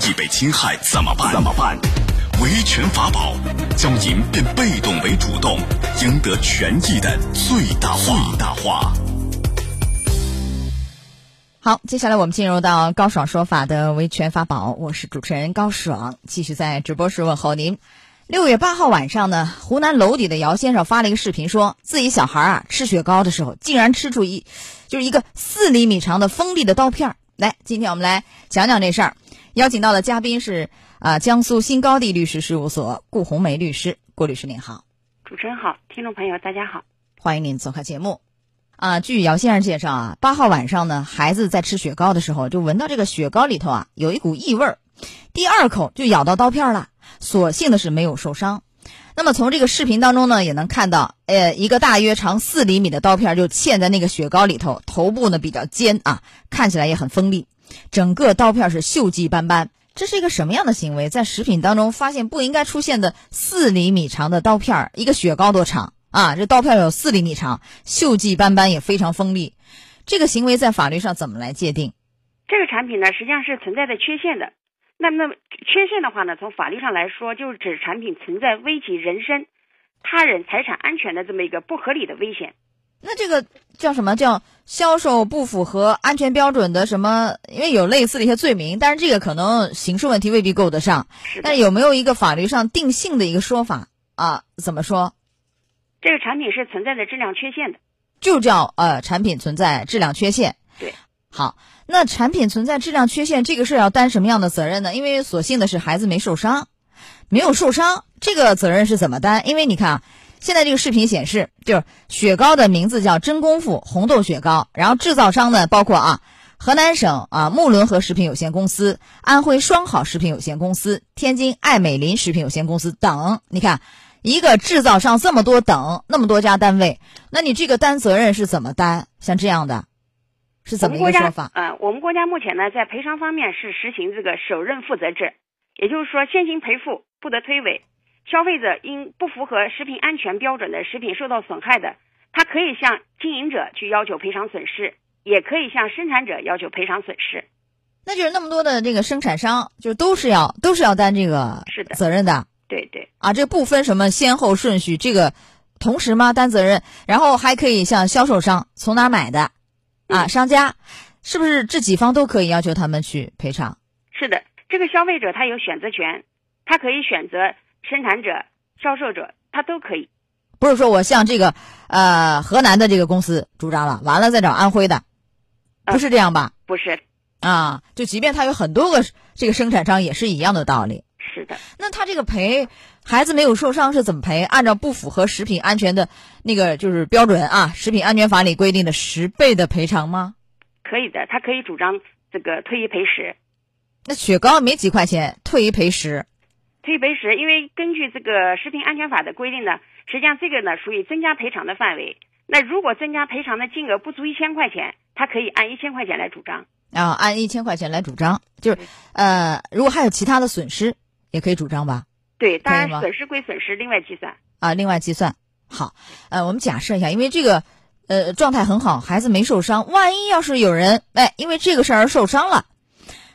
益被侵害怎么办？怎么办？维权法宝将您变被动为主动，赢得权益的最大化。最大化。好，接下来我们进入到高爽说法的维权法宝，我是主持人高爽，继续在直播室问候您。六月八号晚上呢，湖南娄底的姚先生发了一个视频，说自己小孩啊吃雪糕的时候，竟然吃出一就是一个四厘米长的锋利的刀片儿。来，今天我们来讲讲这事儿。邀请到的嘉宾是啊，江苏新高地律师事务所顾红梅律师，顾律师您好。主持人好，听众朋友大家好，欢迎您做客节目。啊，据姚先生介绍啊，八号晚上呢，孩子在吃雪糕的时候，就闻到这个雪糕里头啊有一股异味儿，第二口就咬到刀片了，所幸的是没有受伤。那么从这个视频当中呢，也能看到，呃，一个大约长四厘米的刀片就嵌在那个雪糕里头，头部呢比较尖啊，看起来也很锋利，整个刀片是锈迹斑斑。这是一个什么样的行为？在食品当中发现不应该出现的四厘米长的刀片儿，一个雪糕多长啊？这刀片有四厘米长，锈迹斑斑也非常锋利，这个行为在法律上怎么来界定？这个产品呢，实际上是存在着缺陷的。那么缺陷的话呢，从法律上来说，就是指产品存在危及人身、他人财产安全的这么一个不合理的危险。那这个叫什么叫销售不符合安全标准的什么？因为有类似的一些罪名，但是这个可能刑事问题未必够得上。但有没有一个法律上定性的一个说法啊？怎么说？这个产品是存在的质量缺陷的，就叫呃产品存在质量缺陷。对，好。那产品存在质量缺陷，这个事要担什么样的责任呢？因为所幸的是孩子没受伤，没有受伤，这个责任是怎么担？因为你看啊，现在这个视频显示，就是雪糕的名字叫真功夫红豆雪糕，然后制造商呢包括啊河南省啊木伦河食品有限公司、安徽双好食品有限公司、天津爱美林食品有限公司等。你看，一个制造商这么多等那么多家单位，那你这个担责任是怎么担？像这样的。是怎么一个说法？呃，我们国家目前呢，在赔偿方面是实行这个首任负责制，也就是说，先行赔付，不得推诿。消费者因不符合食品安全标准的食品受到损害的，他可以向经营者去要求赔偿损失，也可以向生产者要求赔偿损失。那就是那么多的这个生产商，就都是要都是要担这个是的责任的。对对啊，这不分什么先后顺序，这个同时吗？担责任，然后还可以向销售商从哪买的。啊，商家是不是这几方都可以要求他们去赔偿？是的，这个消费者他有选择权，他可以选择生产者、销售者，他都可以。不是说我向这个呃河南的这个公司主张了，完了再找安徽的，不是这样吧？不是啊，就即便他有很多个这个生产商，也是一样的道理。是的，那他这个赔孩子没有受伤是怎么赔？按照不符合食品安全的那个就是标准啊，《食品安全法》里规定的十倍的赔偿吗？可以的，他可以主张这个退一赔十。那雪糕没几块钱，退一赔十？退一赔十，因为根据这个《食品安全法》的规定呢，实际上这个呢属于增加赔偿的范围。那如果增加赔偿的金额不足一千块钱，他可以按一千块钱来主张。啊，按一千块钱来主张，就是呃，如果还有其他的损失。也可以主张吧，对，当然损失归损失，另外计算啊，另外计算。好，呃，我们假设一下，因为这个呃状态很好，孩子没受伤，万一要是有人哎因为这个事儿而受伤了，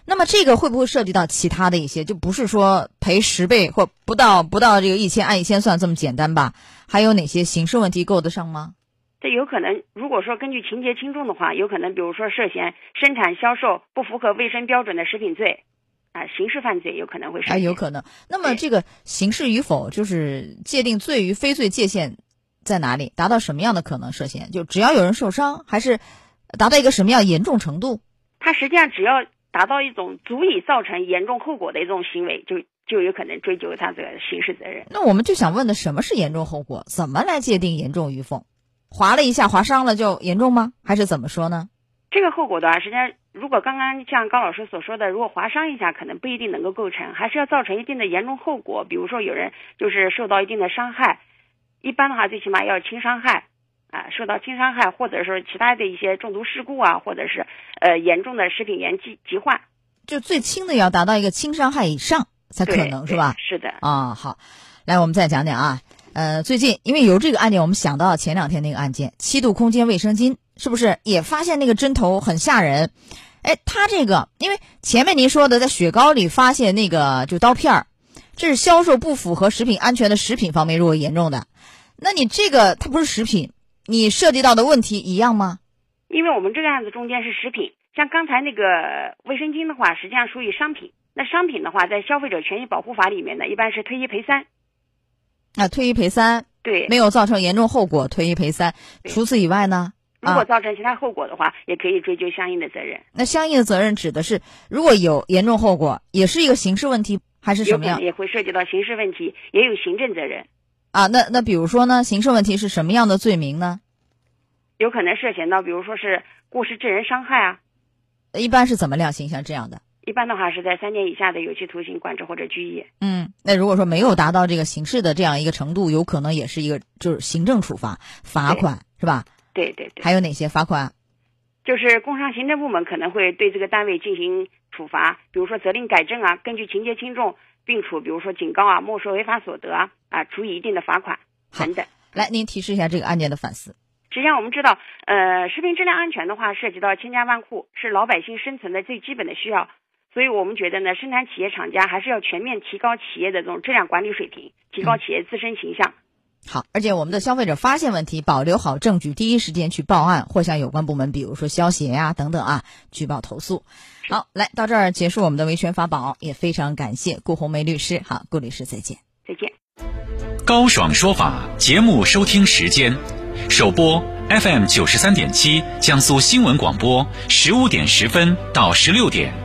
那么这个会不会涉及到其他的一些？就不是说赔十倍或不到不到这个一千按一千算这么简单吧？还有哪些刑事问题够得上吗？这有可能，如果说根据情节轻重的话，有可能比如说涉嫌生产销售不符合卫生标准的食品罪。啊，刑事犯罪有可能会啊，有可能。那么这个刑事与否，就是界定罪与非罪界限在哪里？达到什么样的可能涉嫌？就只要有人受伤，还是达到一个什么样严重程度？它实际上只要达到一种足以造成严重后果的一种行为，就就有可能追究他这个刑事责任。那我们就想问的，什么是严重后果？怎么来界定严重与否？划了一下，划伤了就严重吗？还是怎么说呢？这个后果的话，实际上。如果刚刚像高老师所说的，如果划伤一下，可能不一定能够构成，还是要造成一定的严重后果。比如说有人就是受到一定的伤害，一般的话最起码要轻伤害，啊，受到轻伤害，或者说其他的一些中毒事故啊，或者是呃严重的食品原疾疾患，就最轻的要达到一个轻伤害以上才可能是吧？是的。啊，好，来我们再讲讲啊，呃，最近因为由这个案件，我们想到前两天那个案件，七度空间卫生巾是不是也发现那个针头很吓人？哎，他这个，因为前面您说的在雪糕里发现那个就刀片儿，这是销售不符合食品安全的食品方面如果严重的，那你这个它不是食品，你涉及到的问题一样吗？因为我们这个案子中间是食品，像刚才那个卫生巾的话，实际上属于商品。那商品的话，在消费者权益保护法里面呢，一般是退一赔三。啊，退一赔三，对，没有造成严重后果，退一赔三。除此以外呢？如果造成其他后果的话，也可以追究相应的责任。那相应的责任指的是，如果有严重后果，也是一个刑事问题，还是什么样？也会涉及到刑事问题，也有行政责任。啊，那那比如说呢，刑事问题是什么样的罪名呢？有可能涉嫌到，比如说是过失致人伤害啊。一般是怎么量刑？像这样的？一般的话是在三年以下的有期徒刑、管制或者拘役。嗯，那如果说没有达到这个刑事的这样一个程度，有可能也是一个就是行政处罚，罚款是吧？对对对。还有哪些罚款？就是工商行政部门可能会对这个单位进行处罚，比如说责令改正啊，根据情节轻重，并处比如说警告啊、没收违法所得啊，啊，处以一定的罚款等等。来，您提示一下这个案件的反思。实际上我们知道，呃，食品质量安全的话，涉及到千家万户，是老百姓生存的最基本的需要。所以我们觉得呢，生产企业厂家还是要全面提高企业的这种质量管理水平，提高企业自身形象。好，而且我们的消费者发现问题，保留好证据，第一时间去报案或向有关部门，比如说消协呀等等啊，举报投诉。好，来到这儿结束我们的维权法宝，也非常感谢顾红梅律师。好，顾律师再见。再见。高爽说法节目收听时间，首播 FM 九十三点七，江苏新闻广播十五点十分到十六点。